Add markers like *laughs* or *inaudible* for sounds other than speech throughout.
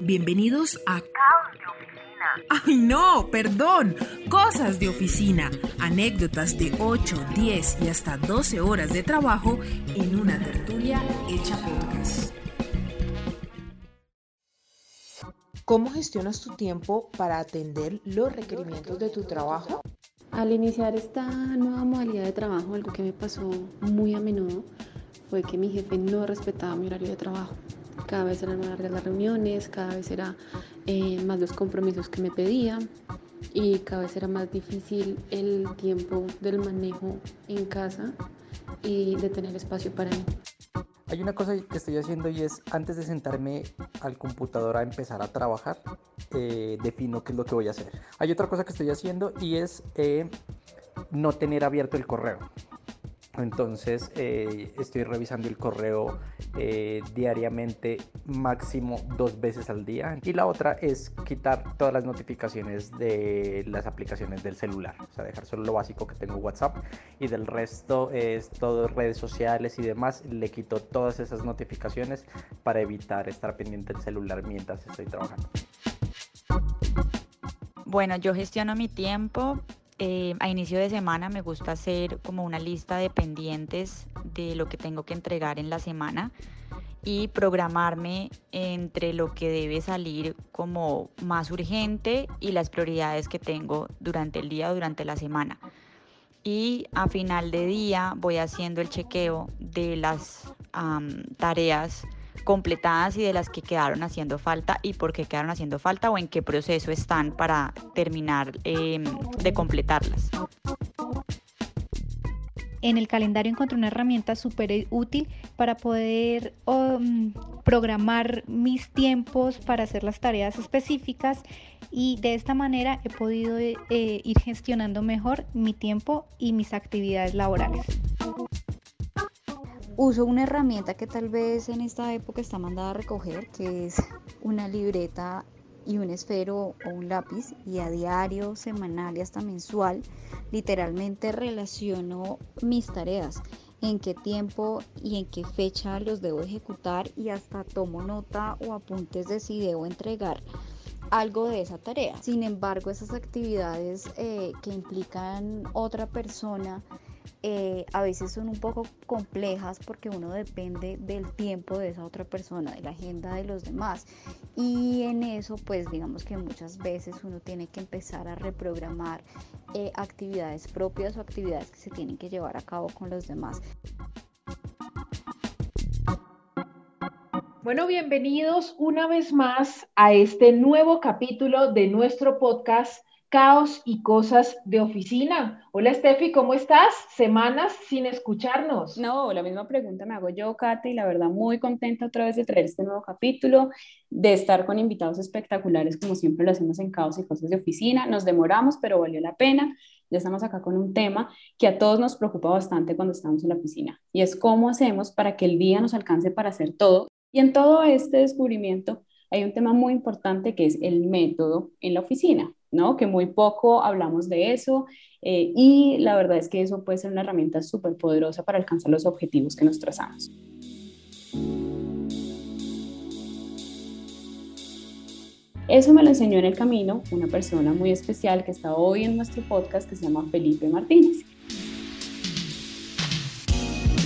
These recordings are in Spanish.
Bienvenidos a Caos de Oficina. ¡Ay no! Perdón. Cosas de oficina. Anécdotas de 8, 10 y hasta 12 horas de trabajo en una tertulia hecha podcast. ¿Cómo gestionas tu tiempo para atender los requerimientos de tu trabajo? Al iniciar esta nueva modalidad de trabajo, algo que me pasó muy a menudo fue que mi jefe no respetaba mi horario de trabajo. Cada vez eran más largas las reuniones, cada vez era eh, más los compromisos que me pedía y cada vez era más difícil el tiempo del manejo en casa y de tener espacio para mí. Hay una cosa que estoy haciendo y es antes de sentarme al computador a empezar a trabajar, eh, defino qué es lo que voy a hacer. Hay otra cosa que estoy haciendo y es eh, no tener abierto el correo. Entonces eh, estoy revisando el correo eh, diariamente, máximo dos veces al día. Y la otra es quitar todas las notificaciones de las aplicaciones del celular. O sea, dejar solo lo básico que tengo WhatsApp y del resto es todo redes sociales y demás. Le quito todas esas notificaciones para evitar estar pendiente del celular mientras estoy trabajando. Bueno, yo gestiono mi tiempo eh, a inicio de semana me gusta hacer como una lista de pendientes de lo que tengo que entregar en la semana y programarme entre lo que debe salir como más urgente y las prioridades que tengo durante el día o durante la semana. Y a final de día voy haciendo el chequeo de las tareas completadas y de las que quedaron haciendo falta y por qué quedaron haciendo falta o en qué proceso están para terminar em, de completarlas. En el calendario encontré una herramienta súper útil para poder um, programar mis tiempos para hacer las tareas específicas y de esta manera he podido eh, ir gestionando mejor mi tiempo y mis actividades laborales uso una herramienta que tal vez en esta época está mandada a recoger, que es una libreta y un esfero o un lápiz y a diario, semanal y hasta mensual, literalmente relaciono mis tareas, en qué tiempo y en qué fecha los debo ejecutar y hasta tomo nota o apuntes de si debo entregar algo de esa tarea. Sin embargo, esas actividades eh, que implican otra persona, eh, a veces son un poco complejas porque uno depende del tiempo de esa otra persona, de la agenda de los demás. Y en eso, pues digamos que muchas veces uno tiene que empezar a reprogramar eh, actividades propias o actividades que se tienen que llevar a cabo con los demás. Bueno, bienvenidos una vez más a este nuevo capítulo de nuestro podcast caos y cosas de oficina. Hola Steffi, ¿cómo estás? Semanas sin escucharnos. No, la misma pregunta me hago yo, Kate, y la verdad muy contenta otra vez de traer este nuevo capítulo, de estar con invitados espectaculares como siempre lo hacemos en caos y cosas de oficina. Nos demoramos, pero valió la pena. Ya estamos acá con un tema que a todos nos preocupa bastante cuando estamos en la oficina y es cómo hacemos para que el día nos alcance para hacer todo. Y en todo este descubrimiento hay un tema muy importante que es el método en la oficina. ¿no? Que muy poco hablamos de eso eh, y la verdad es que eso puede ser una herramienta súper poderosa para alcanzar los objetivos que nos trazamos. Eso me lo enseñó en el camino una persona muy especial que está hoy en nuestro podcast que se llama Felipe Martínez.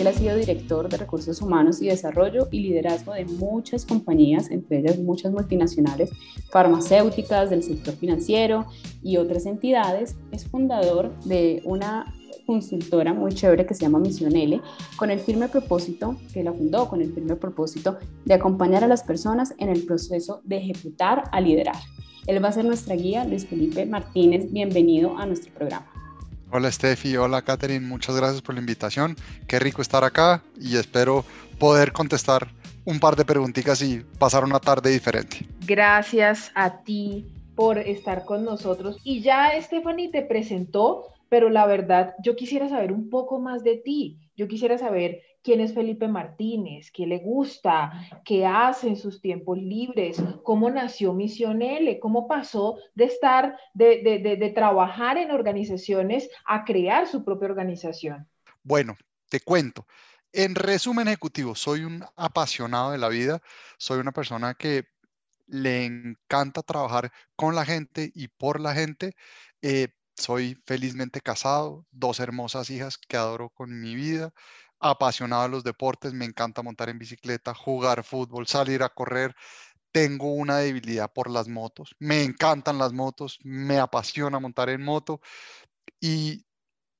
Él ha sido director de recursos humanos y desarrollo y liderazgo de muchas compañías, entre ellas muchas multinacionales, farmacéuticas, del sector financiero y otras entidades. Es fundador de una consultora muy chévere que se llama Misión L, con el firme propósito, que la fundó con el firme propósito de acompañar a las personas en el proceso de ejecutar a liderar. Él va a ser nuestra guía, Luis Felipe Martínez. Bienvenido a nuestro programa. Hola Steffi, hola Catherine, muchas gracias por la invitación. Qué rico estar acá y espero poder contestar un par de preguntitas y pasar una tarde diferente. Gracias a ti por estar con nosotros. Y ya Stephanie te presentó, pero la verdad yo quisiera saber un poco más de ti. Yo quisiera saber quién es Felipe Martínez, qué le gusta, qué hace en sus tiempos libres, cómo nació Misión L, cómo pasó de estar, de, trabajar en organizaciones a crear su propia organización. Bueno, te cuento. En resumen ejecutivo, soy un apasionado de la vida, soy una persona que le encanta trabajar con la gente y por la gente. Eh, soy felizmente casado, dos hermosas hijas que adoro con mi vida, apasionado de los deportes, me encanta montar en bicicleta, jugar fútbol, salir a correr. Tengo una debilidad por las motos, me encantan las motos, me apasiona montar en moto y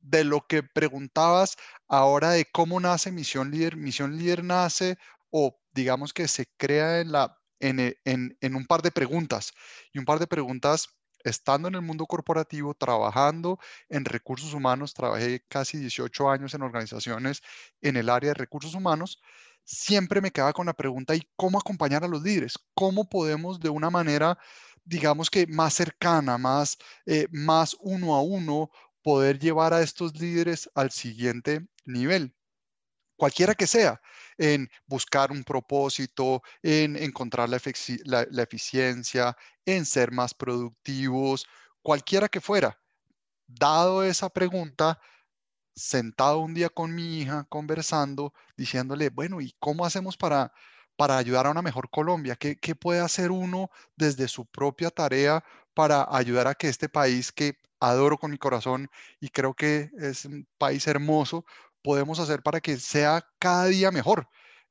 de lo que preguntabas ahora de cómo nace Misión Líder, Misión Líder nace o digamos que se crea en, la, en, en, en un par de preguntas y un par de preguntas estando en el mundo corporativo, trabajando en recursos humanos, trabajé casi 18 años en organizaciones en el área de recursos humanos, siempre me quedaba con la pregunta, ¿y cómo acompañar a los líderes? ¿Cómo podemos de una manera, digamos que más cercana, más, eh, más uno a uno, poder llevar a estos líderes al siguiente nivel? cualquiera que sea, en buscar un propósito, en encontrar la, eficiencia, en ser más productivos, cualquiera que fuera. Dado esa pregunta, sentado un día con mi hija, conversando, diciéndole, bueno, ¿y cómo hacemos para, para ayudar a una mejor Colombia? ¿Qué, ¿Qué puede hacer uno desde su propia tarea para ayudar a que este país que adoro con mi corazón y creo que es un país hermoso, podemos hacer para que sea cada día mejor?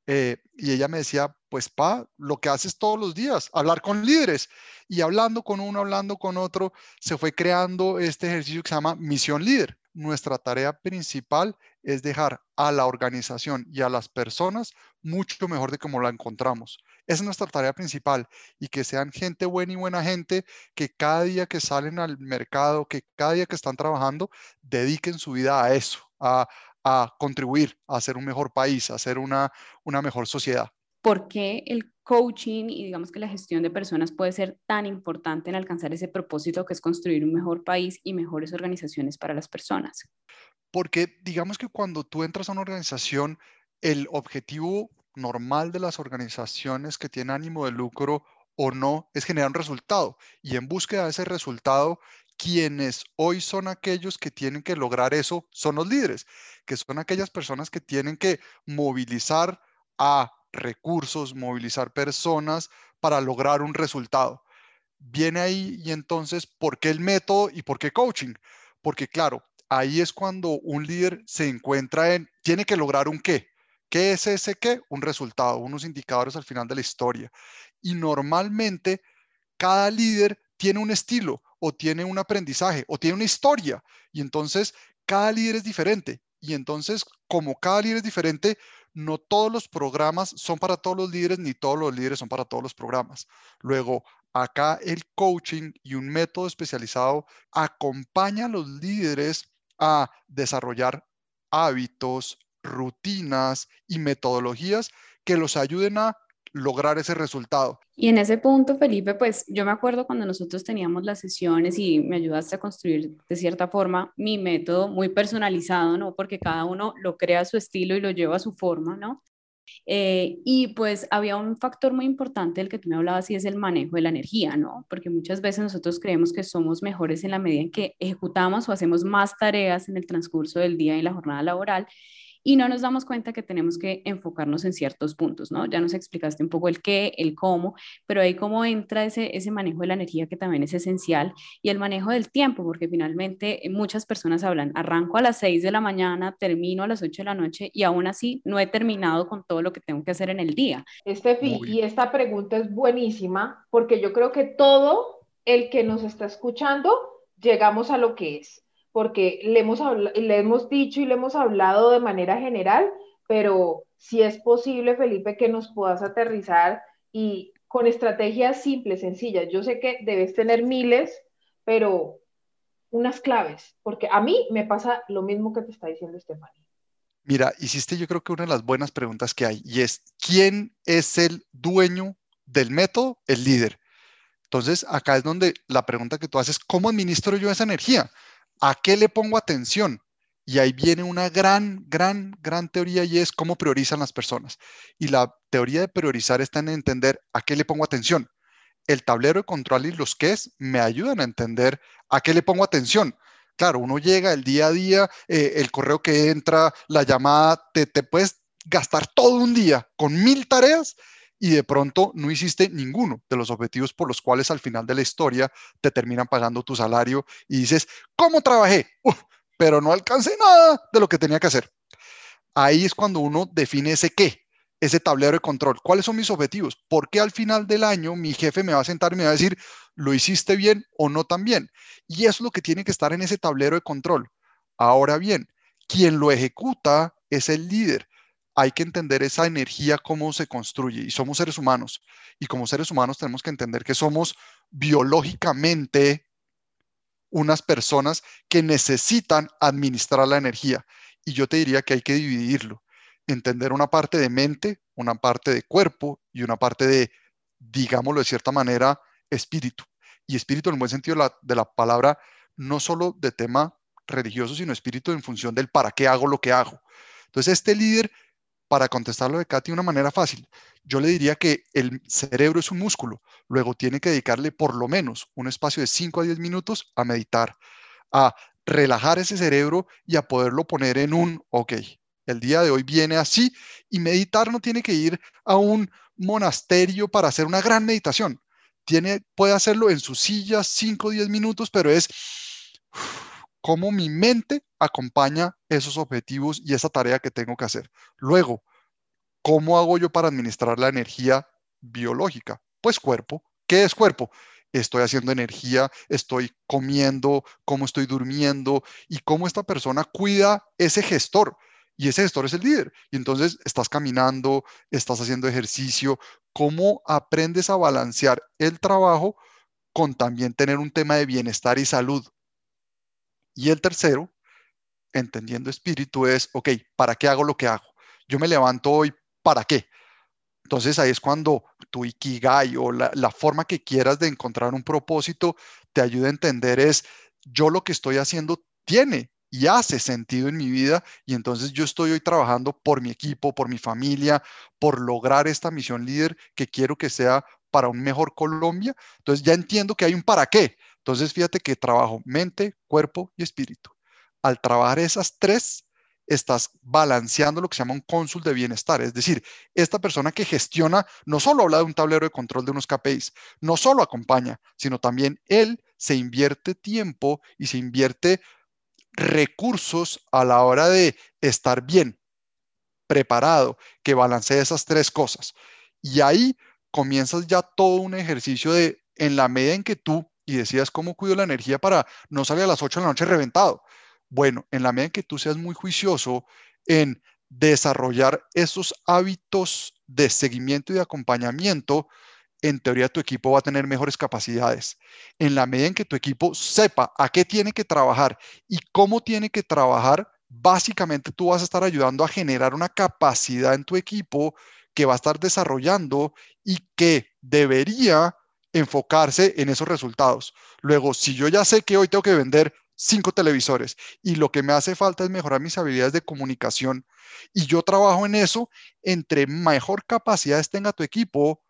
Eh, y ella me decía, pues pa, lo que haces todos los días, hablar con líderes. Y hablando con uno, hablando con otro, se fue creando este ejercicio que se llama misión líder. Nuestra tarea principal es dejar a la organización y a las personas mucho mejor de como la encontramos. Esa es nuestra tarea principal y que sean gente buena y buena gente, que cada día que salen al mercado, que cada día que están trabajando, dediquen su vida a eso, a, a contribuir a hacer un mejor país, a hacer una, una mejor sociedad. ¿Por qué el coaching y digamos que la gestión de personas puede ser tan importante en alcanzar ese propósito que es construir un mejor país y mejores organizaciones para las personas? Porque digamos que cuando tú entras a una organización, el objetivo normal de las organizaciones que tienen ánimo de lucro o no es generar un resultado y en búsqueda de ese resultado quienes hoy son aquellos que tienen que lograr eso son los líderes, que son aquellas personas que tienen que movilizar a recursos, movilizar personas para lograr un resultado. Viene ahí y entonces, ¿por qué el método y por qué coaching? Porque claro, ahí es cuando un líder se encuentra en, tiene que lograr un qué. ¿Qué es ese qué? Un resultado, unos indicadores al final de la historia. Y normalmente cada líder tiene un estilo o tiene un aprendizaje o tiene una historia. Y entonces cada líder es diferente. Y entonces, como cada líder es diferente, no todos los programas son para todos los líderes, ni todos los líderes son para todos los programas. Luego, acá el coaching y un método especializado acompaña a los líderes a desarrollar hábitos, rutinas y metodologías que los ayuden a lograr ese resultado. Y en ese punto, Felipe, pues yo me acuerdo cuando nosotros teníamos las sesiones y me ayudaste a construir de cierta forma mi método muy personalizado, ¿no? Porque cada uno lo crea a su estilo y lo lleva a su forma, ¿no? Eh, y pues había un factor muy importante del que tú me hablabas y es el manejo de la energía, ¿no? Porque muchas veces nosotros creemos que somos mejores en la medida en que ejecutamos o hacemos más tareas en el transcurso del día y la jornada laboral y no nos damos cuenta que tenemos que enfocarnos en ciertos puntos, ¿no? Ya nos explicaste un poco el qué, el cómo, pero ahí cómo entra ese, ese manejo de la energía que también es esencial y el manejo del tiempo, porque finalmente eh, muchas personas hablan, arranco a las 6 de la mañana, termino a las 8 de la noche y aún así no he terminado con todo lo que tengo que hacer en el día. Estefi, y esta pregunta es buenísima porque yo creo que todo el que nos está escuchando llegamos a lo que es porque le hemos, le hemos dicho y le hemos hablado de manera general, pero si es posible, Felipe, que nos puedas aterrizar y con estrategias simples, sencillas. Yo sé que debes tener miles, pero unas claves, porque a mí me pasa lo mismo que te está diciendo Estefania. Mira, hiciste yo creo que una de las buenas preguntas que hay y es, ¿quién es el dueño del método? El líder. Entonces, acá es donde la pregunta que tú haces, ¿cómo administro yo esa energía? ¿A qué le pongo atención? Y ahí viene una gran, gran, gran teoría y es cómo priorizan las personas. Y la teoría de priorizar está en entender a qué le pongo atención. El tablero de control y los es me ayudan a entender a qué le pongo atención. Claro, uno llega el día a día, eh, el correo que entra, la llamada, te, te puedes gastar todo un día con mil tareas y de pronto no hiciste ninguno de los objetivos por los cuales al final de la historia te terminan pagando tu salario y dices, ¿cómo trabajé? pero no alcancé nada de lo que tenía que hacer. Ahí es cuando uno define ese qué, ese tablero de control. ¿Cuáles son mis objetivos? ¿Por qué al final del año mi jefe me va a sentar y me va a decir, lo hiciste bien o no tan bien? Y eso es lo que tiene que estar en ese tablero de control. Ahora bien, quien lo ejecuta es el líder. Hay que entender esa energía, cómo se construye. Y somos seres humanos. Y como seres humanos tenemos que entender que somos biológicamente unas personas que necesitan administrar la energía. Y yo te diría que hay que dividirlo. Entender una parte de mente, una parte de cuerpo y una parte de, digámoslo de cierta manera, espíritu. Y espíritu en el buen sentido de la, palabra, no solo de tema religioso, sino espíritu en función del para qué hago lo que hago. Entonces, este líder, para contestarlo de Katy de una manera fácil, yo le diría que el cerebro es un músculo, luego tiene que dedicarle por lo menos un espacio de 5 a 10 minutos a meditar, a relajar ese cerebro y a poderlo poner en un, ok, el día de hoy viene así y meditar no tiene que ir a un monasterio para hacer una gran meditación. Tiene, puede hacerlo en su silla 5 o 10 minutos, pero es cómo mi mente acompaña esos objetivos y esa tarea que tengo que hacer. Luego, ¿cómo hago yo para administrar la energía biológica? Pues cuerpo. ¿Qué es cuerpo? Estoy haciendo energía, estoy comiendo, cómo estoy durmiendo y cómo esta persona cuida ese gestor. Y ese gestor es el líder. Y entonces estás caminando, estás haciendo ejercicio. ¿Cómo aprendes a balancear el trabajo con también tener un tema de bienestar y salud? Y el tercero, entendiendo espíritu, es, ok, ¿para qué hago lo que hago? Yo me levanto hoy, ¿para qué? Entonces ahí es cuando tu ikigai o la, la, forma que quieras de encontrar un propósito te ayuda a entender es, yo lo que estoy haciendo tiene y hace sentido en mi vida y entonces yo estoy hoy trabajando por mi equipo, por mi familia, por lograr esta misión líder que quiero que sea para un mejor Colombia. Entonces ya entiendo que hay un para qué. Entonces, fíjate que trabajo mente, cuerpo y espíritu. Al trabajar esas tres, estás balanceando lo que se llama un cónsul de bienestar. Es decir, esta persona que gestiona no solo habla de un tablero de control de unos KPIs, no solo acompaña, sino también él se invierte tiempo y se invierte recursos a la hora de estar bien preparado, que balancee esas tres cosas. Y ahí comienzas ya todo un ejercicio de, en la medida en que tú y decías cómo cuido la energía para no salir a las 8 de la noche reventado. Bueno, en la medida en que tú seas muy juicioso en desarrollar esos hábitos de seguimiento y de acompañamiento, en teoría tu equipo va a tener mejores capacidades. En la medida en que tu equipo sepa a qué tiene que trabajar y cómo tiene que trabajar, básicamente tú vas a estar ayudando a generar una capacidad en tu equipo que va a estar desarrollando y que debería enfocarse en esos resultados. Luego, si yo ya sé que hoy tengo que vender cinco televisores y lo que me hace falta es mejorar mis habilidades de comunicación y yo trabajo en eso, entre mejor capacidades tenga tu equipo,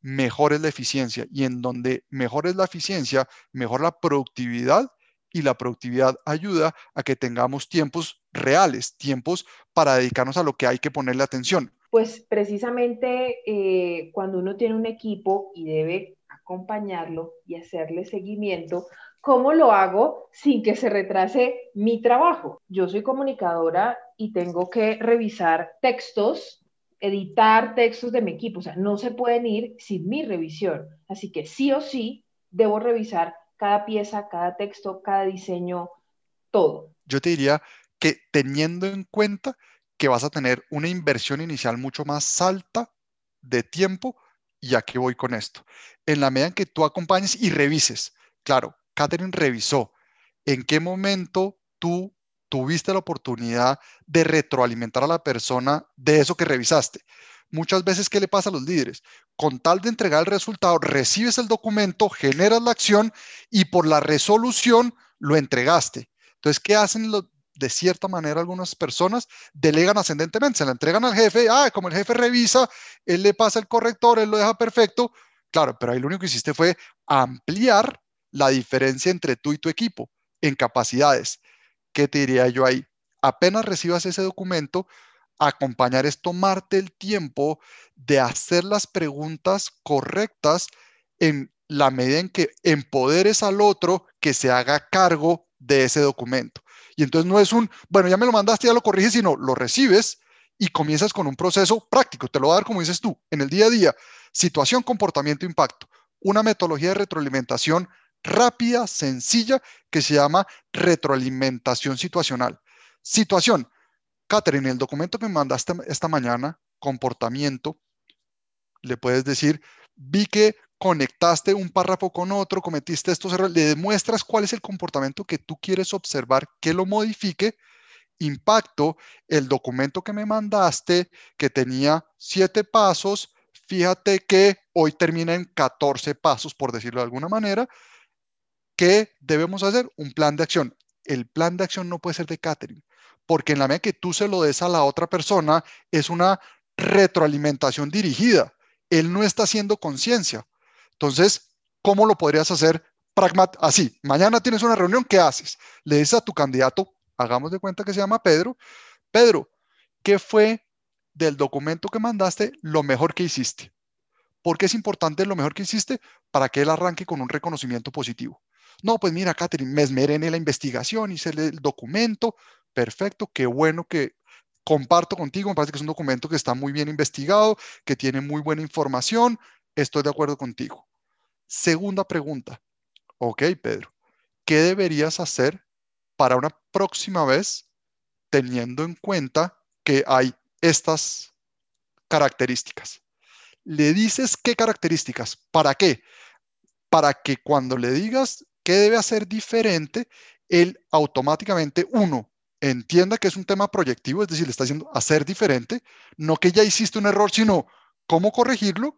mejor es la eficiencia. Y en donde mejor es la eficiencia, mejor la productividad y la productividad ayuda a que tengamos tiempos reales, tiempos para dedicarnos a lo que hay que ponerle atención. Pues precisamente eh, cuando uno tiene un equipo y debe acompañarlo y hacerle seguimiento, ¿cómo lo hago sin que se retrase mi trabajo? Yo soy comunicadora y tengo que revisar textos, editar textos de mi equipo, o sea, no se pueden ir sin mi revisión. Así que sí o sí debo revisar cada pieza, cada texto, cada diseño, todo. Yo te diría que teniendo en cuenta que vas a tener una inversión inicial mucho más alta de tiempo, ¿Y a voy con esto? En la medida en que tú acompañes y revises, claro, Catherine revisó en qué momento tú tuviste la oportunidad de retroalimentar a la persona de eso que revisaste. Muchas veces, ¿qué le pasa a los líderes? Con tal de entregar el resultado, recibes el documento, generas la acción y por la resolución lo entregaste. Entonces, ¿qué hacen los, de cierta manera algunas personas delegan ascendentemente, se la entregan al jefe, ah, como el jefe revisa, él le pasa el corrector, él lo deja perfecto, claro, pero ahí lo único que hiciste fue ampliar la diferencia entre tú y tu equipo en capacidades. ¿Qué te diría yo ahí? Apenas recibas ese documento, Acompañar es tomarte el tiempo de hacer las preguntas correctas en la medida en que empoderes al otro que se haga cargo de ese documento. Y entonces no es un, bueno, ya me lo mandaste, ya lo corriges, sino lo recibes y comienzas con un proceso práctico. Te lo va a dar, como dices tú, en el día a día. Situación, comportamiento, impacto. Una metodología de retroalimentación rápida, sencilla, que se llama retroalimentación situacional. Situación. Catherine, el documento que me mandaste esta mañana, comportamiento, le puedes decir, vi que conectaste un párrafo con otro, cometiste estos errores, le demuestras cuál es el comportamiento que tú quieres observar, que lo modifique. Impacto, el documento que me mandaste, que tenía siete pasos, fíjate que hoy termina en 14 pasos, por decirlo de alguna manera. ¿Qué debemos hacer? Un plan de acción. El plan de acción no puede ser de Catherine, porque en la medida que tú se lo des a la otra persona, es una retroalimentación dirigida. Él no está haciendo conciencia. Entonces, ¿cómo lo podrías hacer pragmat así? Mañana tienes una reunión, ¿qué haces? Le dices a tu candidato, hagamos de cuenta que se llama Pedro, Pedro, ¿qué fue del documento que mandaste lo mejor que hiciste? ¿Por qué es importante lo mejor que hiciste? Para que él arranque con un reconocimiento positivo. No, pues mira, Catherine, me esmeré en la investigación, hice el documento, perfecto, qué bueno que comparto contigo, me parece que es un documento que está muy bien investigado, que tiene muy buena información, estoy de acuerdo contigo. Segunda pregunta. Ok, Pedro, ¿qué deberías hacer para una próxima vez teniendo en cuenta que hay estas características? Le dices qué características, ¿para qué? Para que cuando le digas qué debe hacer diferente, él automáticamente, uno, entienda que es un tema proyectivo, es decir, le está diciendo hacer diferente, no que ya hiciste un error, sino cómo corregirlo,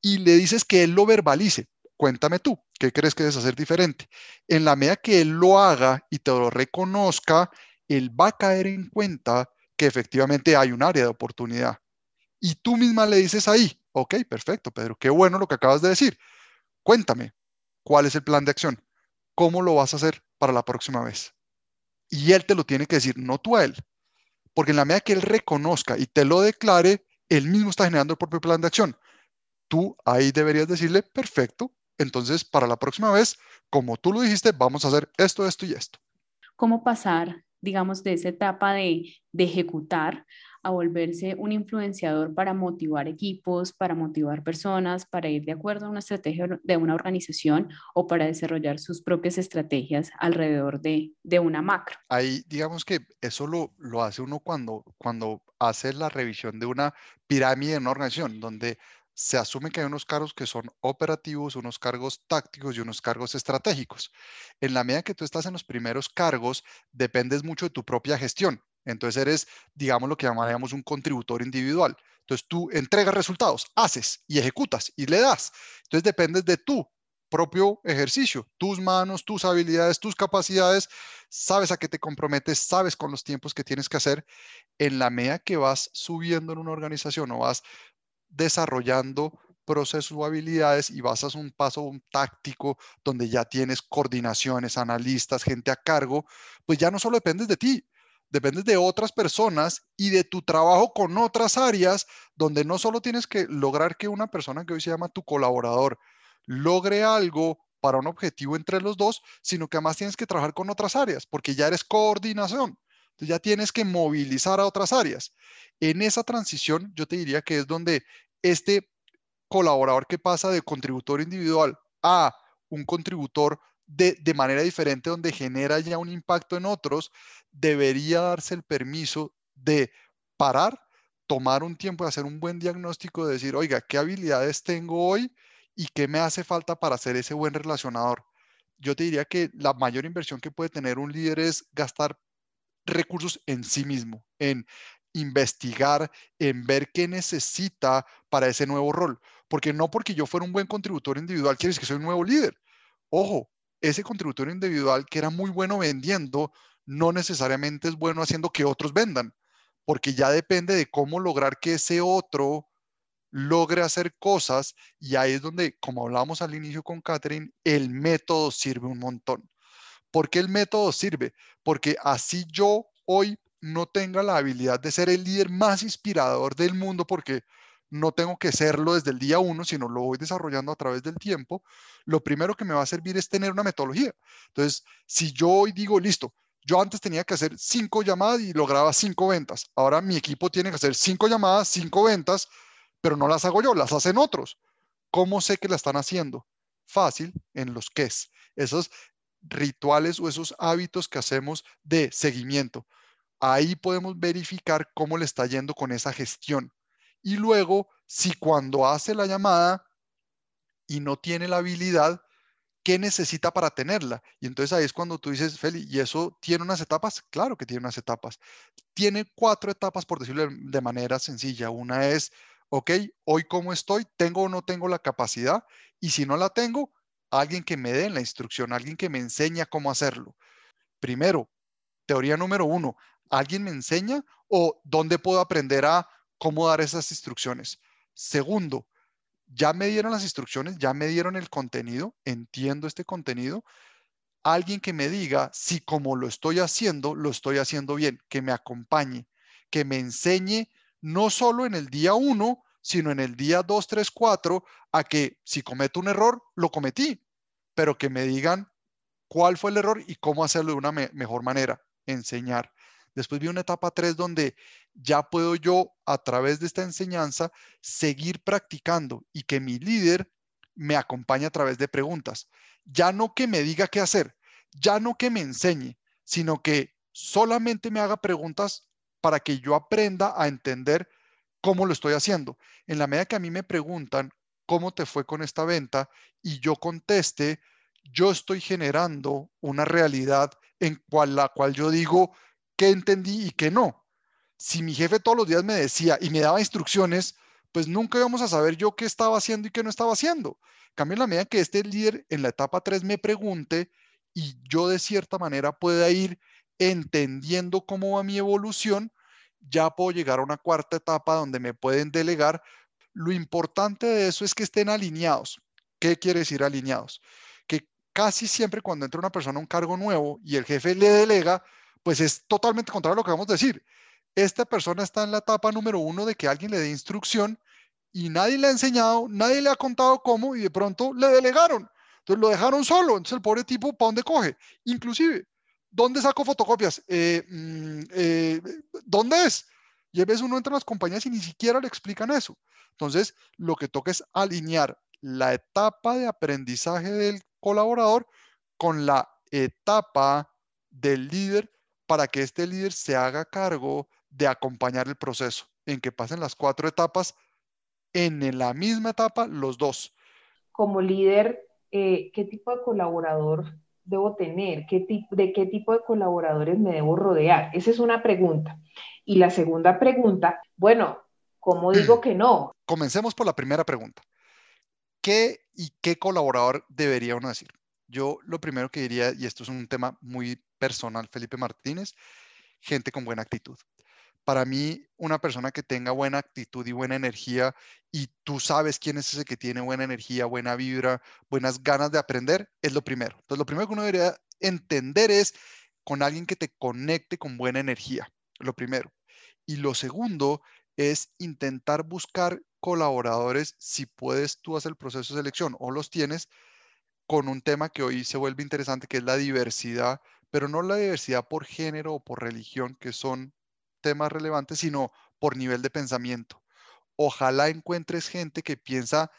y le dices que él lo verbalice. Cuéntame tú, ¿qué crees que debes hacer diferente? En la medida que él lo haga y te lo reconozca, él va a caer en cuenta que efectivamente hay un área de oportunidad. Y tú misma le dices ahí, ok, perfecto, Pedro, qué bueno lo que acabas de decir. Cuéntame, ¿cuál es el plan de acción? ¿Cómo lo vas a hacer para la próxima vez? Y él te lo tiene que decir, no tú a él. Porque en la medida que él reconozca y te lo declare, él mismo está generando el propio plan de acción tú ahí deberías decirle, perfecto, entonces para la próxima vez, como tú lo dijiste, vamos a hacer esto, esto y esto. ¿Cómo pasar, digamos, de esa etapa de, de ejecutar a volverse un influenciador para motivar equipos, para motivar personas, para ir de acuerdo a una estrategia de una organización o para desarrollar sus propias estrategias alrededor de, de una macro. Ahí, digamos que eso lo, lo hace uno cuando, cuando hace la revisión de una pirámide en una organización, donde se asume que hay unos cargos que son operativos, unos cargos tácticos y unos cargos estratégicos. En la medida que tú estás en los primeros cargos, dependes mucho de tu propia gestión. Entonces eres, digamos, lo que llamaríamos un contributor individual. Entonces tú entregas resultados, haces y ejecutas y le das. Entonces dependes de tu propio ejercicio, tus manos, tus habilidades, tus capacidades, sabes a qué te comprometes, sabes con los tiempos que tienes que hacer. En la medida que vas subiendo en una organización o vas desarrollando procesos o habilidades y vas a un paso táctico donde ya tienes coordinaciones, analistas, gente a cargo, pues ya no solo dependes de ti, dependes de otras personas y de tu trabajo con otras áreas donde no solo tienes que lograr que una persona que hoy se llama tu colaborador logre algo para un objetivo entre los dos, sino que además tienes que trabajar con otras áreas porque ya eres coordinación. Entonces ya tienes que movilizar a otras áreas. En esa transición, yo te diría que es donde este colaborador que pasa de contributor individual a un contributor de, de, manera diferente, donde genera ya un impacto en otros, debería darse el permiso de parar, tomar un tiempo hacer un buen diagnóstico, de decir, oiga, ¿qué habilidades tengo hoy y qué me hace falta para ser ese buen relacionador? Yo te diría que la mayor inversión que puede tener un líder es gastar recursos en sí mismo, en investigar, en ver qué necesita para ese nuevo rol. Porque no porque yo fuera un buen contributor individual quiere decir que soy un nuevo líder. Ojo, ese contributor individual que era muy bueno vendiendo, no necesariamente es bueno haciendo que otros vendan, porque ya depende de cómo lograr que ese otro logre hacer cosas y ahí es donde, como hablábamos al inicio con Catherine, el método sirve un montón. ¿Por qué el método sirve? Porque así yo hoy no tenga la habilidad de ser el líder más inspirador del mundo, porque no tengo que serlo desde el día uno, sino lo voy desarrollando a través del tiempo, lo primero que me va a servir es tener una metodología. Entonces, si yo hoy digo, listo, yo antes tenía que hacer cinco llamadas y lograba cinco ventas, ahora mi equipo tiene que hacer cinco llamadas, cinco ventas, pero no las hago yo, las hacen otros. ¿Cómo sé que la están haciendo? Fácil, en los es. Esos rituales o esos hábitos que hacemos de seguimiento. Ahí podemos verificar cómo le está yendo con esa gestión y luego si cuando hace la llamada y no tiene la habilidad, ¿qué necesita para tenerla? Y entonces ahí es cuando tú dices, Feli, ¿y eso tiene unas etapas? Claro que tiene unas etapas. Tiene cuatro etapas, por decirlo de manera sencilla. Una es, ok, hoy cómo estoy, tengo o no tengo la capacidad, y si no la tengo, alguien que me dé la instrucción, alguien que me enseña cómo hacerlo. Primero, teoría número uno, ¿alguien me enseña o dónde puedo aprender a cómo dar esas instrucciones. Segundo, ya me dieron las instrucciones, ya me dieron el contenido, entiendo este contenido. Alguien que me diga si como lo estoy haciendo, lo estoy haciendo bien, que me acompañe, que me enseñe no solo en el día uno, sino en el día dos, tres, cuatro, a que si cometo un error, lo cometí, pero que me digan cuál fue el error y cómo hacerlo de una mejor manera, enseñar. Después vi una etapa 3 donde ya puedo yo a través de esta enseñanza seguir practicando y que mi líder me acompañe a través de preguntas. Ya no que me diga qué hacer, ya no que me enseñe, sino que solamente me haga preguntas para que yo aprenda a entender cómo lo estoy haciendo. En la medida que a mí me preguntan cómo te fue con esta venta y yo conteste, yo estoy generando una realidad en cual, la cual yo digo, qué entendí y qué no. Si mi jefe todos los días me decía y me daba instrucciones, pues nunca íbamos a saber yo qué estaba haciendo y qué no estaba haciendo. Cambio en la medida que este líder en la etapa 3 me pregunte y yo de cierta manera pueda ir entendiendo cómo va mi evolución, ya puedo llegar a una cuarta etapa donde me pueden delegar. Lo importante de eso es que estén alineados. ¿Qué quiere decir alineados? Que casi siempre cuando entra una persona a un cargo nuevo y el jefe le delega, pues es totalmente contrario a lo que vamos a decir. Esta persona está en la etapa número uno de que alguien le dé instrucción y nadie le ha enseñado, nadie le ha contado cómo y de pronto le delegaron. Entonces lo dejaron solo. Entonces el pobre tipo, ¿para dónde coge? Inclusive, ¿dónde saco fotocopias? Eh, mm, eh, ¿Dónde es? Y a veces uno entra en las compañías y ni siquiera le explican eso. Entonces, lo que toca es alinear la etapa de aprendizaje del colaborador con la etapa del líder para que este líder se haga cargo de acompañar el proceso, en que pasen las cuatro etapas en la misma etapa los dos. Como líder, eh, ¿qué tipo de colaborador debo tener? ¿Qué ¿De qué tipo de colaboradores me debo rodear? Esa es una pregunta. Y la segunda pregunta, bueno, ¿cómo digo que no? Comencemos por la primera pregunta. ¿Qué y qué colaborador debería uno decir? Yo lo primero que diría, y esto es un tema muy personal, Felipe Martínez, gente con buena actitud. Para mí, una persona que tenga buena actitud y buena energía, y tú sabes quién es ese que tiene buena energía, buena vibra, buenas ganas de aprender, es lo primero. Entonces, lo primero que uno debería entender es con alguien que te conecte con buena energía, lo primero. Y lo segundo es intentar buscar colaboradores, si puedes tú hacer el proceso de selección o los tienes, con un tema que hoy se vuelve interesante, que es la diversidad, pero no la diversidad por género o por religión, que son temas relevantes, sino por nivel de pensamiento. Ojalá encuentres gente que piensa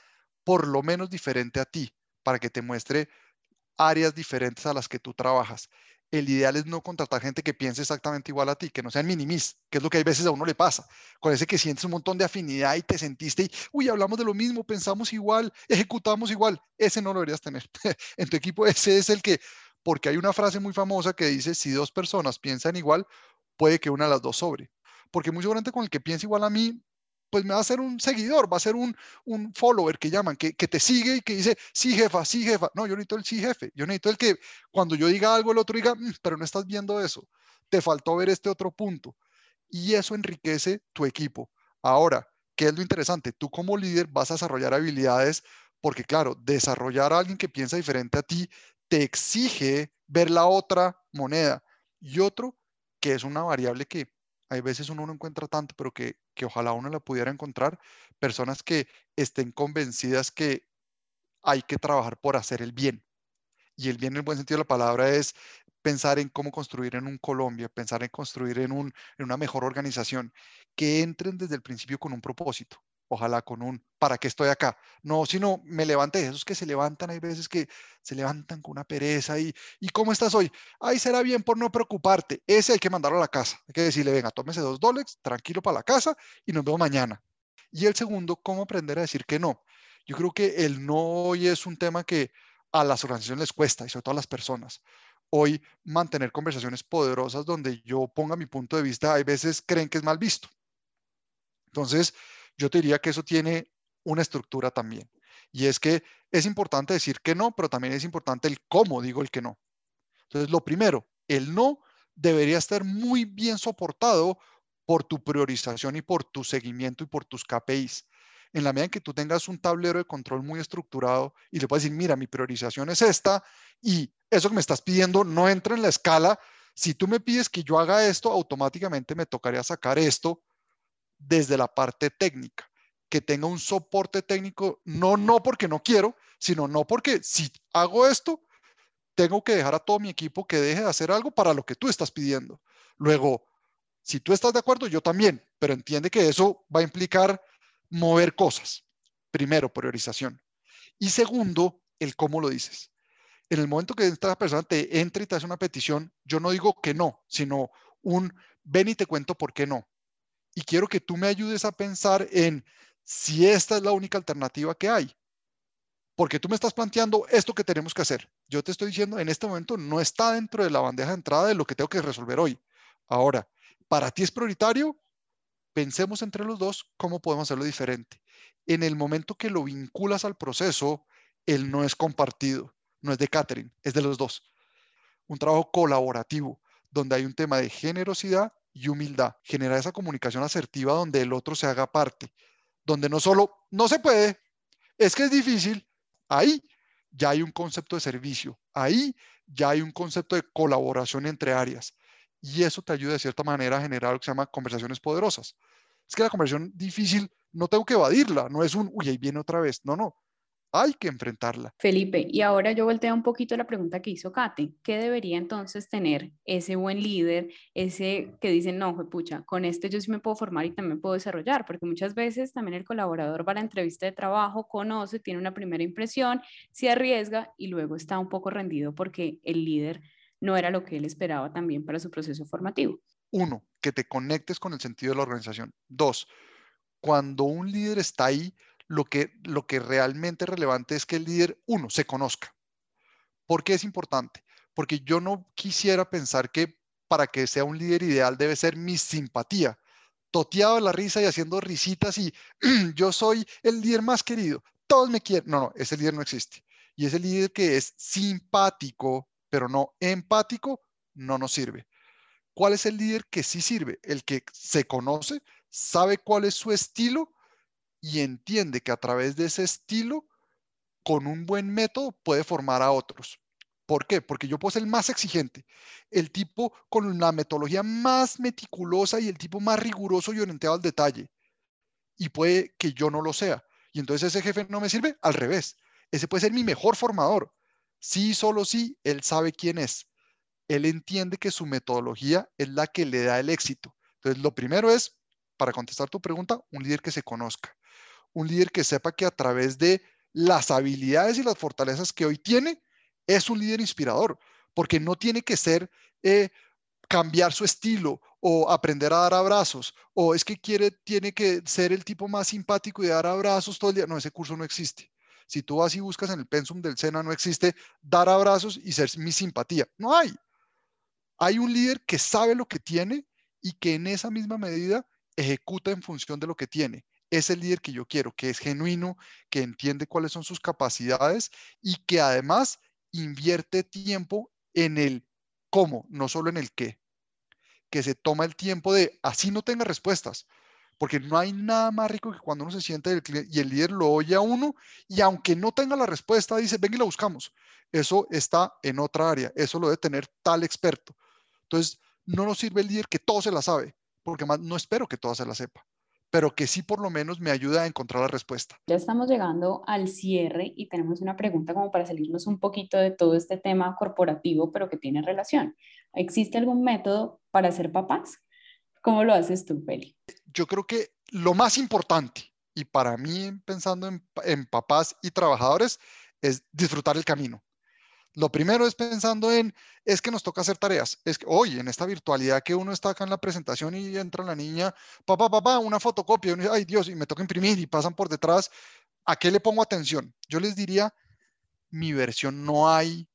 por lo menos diferente a ti, para que te muestre áreas diferentes a las que tú trabajas el ideal es no contratar gente que piense exactamente igual a ti, que no sean minimis, que es lo que hay veces a uno le pasa. Con ese que sientes un montón de afinidad y te sentiste y, uy, hablamos de lo mismo, pensamos igual, ejecutamos igual, ese no lo deberías tener. *laughs* en tu equipo ese es el que, porque hay una frase muy famosa que dice, si dos personas piensan igual, puede que una de las dos sobre. Porque muy seguramente con el que piensa igual a mí, pues me va a ser un seguidor, va a ser un, un follower que llaman, que, que, te sigue y que dice, sí jefa, sí jefa. No, yo necesito el sí jefe, yo necesito el que cuando yo diga algo, el otro diga, mm, pero no estás viendo eso, te faltó ver este otro punto. Y eso enriquece tu equipo. Ahora, ¿qué es lo interesante? Tú como líder vas a desarrollar habilidades porque claro, desarrollar a alguien que piensa diferente a ti te exige ver la otra moneda. Y otro, que es una variable que hay veces uno no encuentra tanto, pero que, que ojalá uno la pudiera encontrar, personas que estén convencidas que hay que trabajar por hacer el bien. Y el bien en el buen sentido de la palabra es pensar en cómo construir en un Colombia, pensar en construir en, un, en una mejor organización, que entren desde el principio con un propósito, ojalá con un ¿para qué estoy acá? No, sino me levanté, esos que se levantan, hay veces que se levantan con una pereza y ¿y cómo estás hoy? Ay, será bien por no preocuparte. Ese hay que mandarlo a la casa. Hay que decirle, venga, tómese dos dólares, tranquilo para la casa y nos vemos mañana. Y el segundo, ¿cómo aprender a decir que no? Yo creo que el no hoy es un tema que a las organizaciones les cuesta y sobre todo a las personas. Hoy mantener conversaciones poderosas donde yo ponga mi punto de vista, hay veces creen que es mal visto. Entonces, yo te diría que eso tiene una estructura también. Y es que es importante decir que no, pero también es importante el cómo digo el que no. Entonces, lo primero, el no debería estar muy bien soportado por tu priorización y por tu seguimiento y por tus KPIs. En la medida en que tú tengas un tablero de control muy estructurado y le puedes decir, mira, mi priorización es esta y eso que me estás pidiendo no entra en la escala. Si tú me pides que yo haga esto, automáticamente me tocaría sacar esto desde la parte técnica, que tenga un soporte técnico, no, no porque no quiero, sino no porque si hago esto, tengo que dejar a todo mi equipo que deje de hacer algo para lo que tú estás pidiendo. Luego, si tú estás de acuerdo, yo también, pero entiende que eso va a implicar mover cosas. Primero, priorización. Y segundo, el cómo lo dices. En el momento que esta persona te entra y te hace una petición, yo no digo que no, sino un ven y te cuento por qué no y quiero que tú me ayudes a pensar en si esta es la única alternativa que hay. Porque tú me estás planteando esto que tenemos que hacer. Yo te estoy diciendo, en este momento no está dentro de la bandeja de entrada de lo que tengo que resolver hoy. Ahora, para ti es prioritario, pensemos entre los dos cómo podemos hacerlo diferente. En el momento que lo vinculas al proceso, él no es compartido, no es de Catherine, es de los dos. Un trabajo colaborativo, donde hay un tema de generosidad y humildad, generar esa comunicación asertiva donde el otro se haga parte, donde no solo no se puede, es que es difícil, ahí ya hay un concepto de servicio, ahí ya hay un concepto de colaboración entre áreas y eso te ayuda de cierta manera a generar lo que se llama conversaciones poderosas. Es que la conversación difícil no tengo que evadirla, no es un, uy, ahí viene otra vez, no, no, hay que enfrentarla. Felipe, y ahora yo volteo un poquito la pregunta que hizo Kate. ¿Qué debería entonces tener ese buen líder, ese que dice, no, pucha, con este yo sí me puedo formar y también puedo desarrollar? Porque muchas veces también el colaborador va a la entrevista de trabajo, conoce, tiene una primera impresión, se arriesga y luego está un poco rendido porque el líder no era lo que él esperaba también para su proceso formativo. Uno, que te conectes con el sentido de la organización. Dos, cuando un líder está ahí, lo que, lo que realmente es relevante es que el líder, uno, se conozca. ¿Por qué es importante? Porque yo no quisiera pensar que para que sea un líder ideal debe ser mi simpatía, toteado de la risa y haciendo risitas y *clears throat* yo soy el líder más querido, todos me quieren. No, no, ese líder no existe. Y ese líder que es simpático, pero no empático, no nos sirve. ¿Cuál es el líder que sí sirve? El que se conoce, sabe cuál es su estilo y entiende que a través de ese estilo, con un buen método, puede formar a otros. ¿Por qué? Porque yo puedo ser el más exigente, el tipo con la metodología más meticulosa y el tipo más riguroso y orientado al detalle. Y puede que yo no lo sea. Y entonces ese jefe no me sirve. Al revés, ese puede ser mi mejor formador. Sí, solo sí, él sabe quién es. Él entiende que su metodología es la que le da el éxito. Entonces, lo primero es, para contestar tu pregunta, un líder que se conozca un líder que sepa que a través de las habilidades y las fortalezas que hoy tiene, es un líder inspirador, porque no tiene que ser eh, cambiar su estilo o aprender a dar abrazos, o es que quiere, tiene que ser el tipo más simpático y dar abrazos todo el día. No, ese curso no existe. Si tú vas y buscas en el pensum del SENA, no existe dar abrazos y ser mi simpatía. No hay. Hay un líder que sabe lo que tiene y que en esa misma medida ejecuta en función de lo que tiene es el líder que yo quiero, que es genuino, que entiende cuáles son sus capacidades y que además invierte tiempo en el cómo, no solo en el qué. Que se toma el tiempo de, así no tenga respuestas, porque no hay nada más rico que cuando uno se siente y el líder lo oye a uno y aunque no tenga la respuesta, dice, venga y la buscamos. Eso está en otra área, eso lo debe tener tal experto. Entonces, no nos sirve el líder que todo se la sabe, porque más no espero que todo se la sepa pero que sí por lo menos me ayuda a encontrar la respuesta. Ya estamos llegando al cierre y tenemos una pregunta como para salirnos un poquito de todo este tema corporativo, pero que tiene relación. ¿Existe algún método para ser papás? ¿Cómo lo haces tú, Peli? Yo creo que lo más importante, y para mí pensando en, en papás y trabajadores, es disfrutar el camino. Lo primero es pensando en, es que nos toca hacer tareas. Es que hoy, en esta virtualidad que uno está acá en la presentación y entra la niña, papá, papá, una fotocopia, y uno dice, ay Dios, y me toca imprimir y pasan por detrás, ¿a qué le pongo atención? Yo les diría, mi versión no hay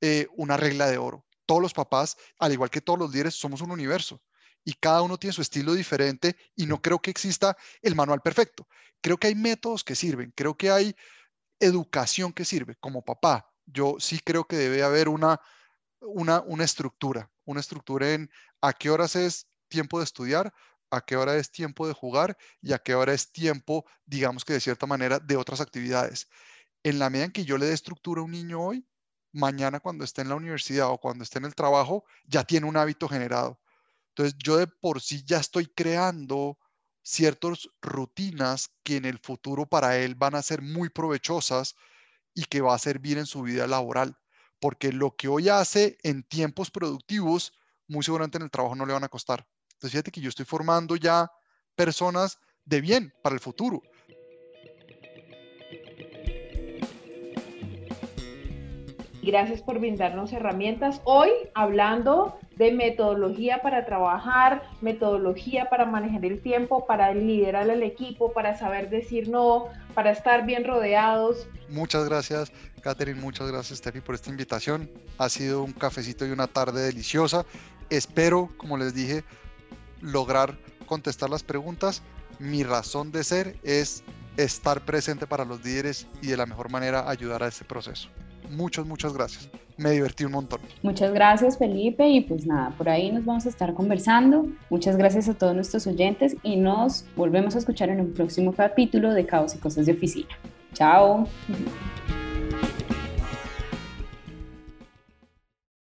eh, una regla de oro. Todos los papás, al igual que todos los líderes, somos un universo y cada uno tiene su estilo diferente y no creo que exista el manual perfecto. Creo que hay métodos que sirven, creo que hay educación que sirve. Como papá, yo sí creo que debe haber una, una, una estructura, una estructura en a qué horas es tiempo de estudiar, a qué hora es tiempo de jugar y a qué hora es tiempo, digamos que de cierta manera, de otras actividades. En la medida en que yo le dé estructura a un niño hoy, mañana cuando esté en la universidad o cuando esté en el trabajo, ya tiene un hábito generado. Entonces, yo de por sí ya estoy creando ciertas rutinas que en el futuro para él van a ser muy provechosas y que va a servir en su vida laboral, porque lo que hoy hace en tiempos productivos, muy seguramente en el trabajo no le van a costar. Entonces, fíjate que yo estoy formando ya personas de bien para el futuro. Gracias por brindarnos herramientas. Hoy hablando de metodología para trabajar, metodología para manejar el tiempo, para liderar al equipo, para saber decir no, para estar bien rodeados. Muchas gracias, Catherine. Muchas gracias, Steffi, por esta invitación. Ha sido un cafecito y una tarde deliciosa. Espero, como les dije, lograr contestar las preguntas. Mi razón de ser es estar presente para los líderes y de la mejor manera ayudar a este proceso. Muchas, muchas gracias. Me divertí un montón. Muchas gracias, Felipe. Y pues nada, por ahí nos vamos a estar conversando. Muchas gracias a todos nuestros oyentes y nos volvemos a escuchar en un próximo capítulo de Caos y Cosas de Oficina. Chao.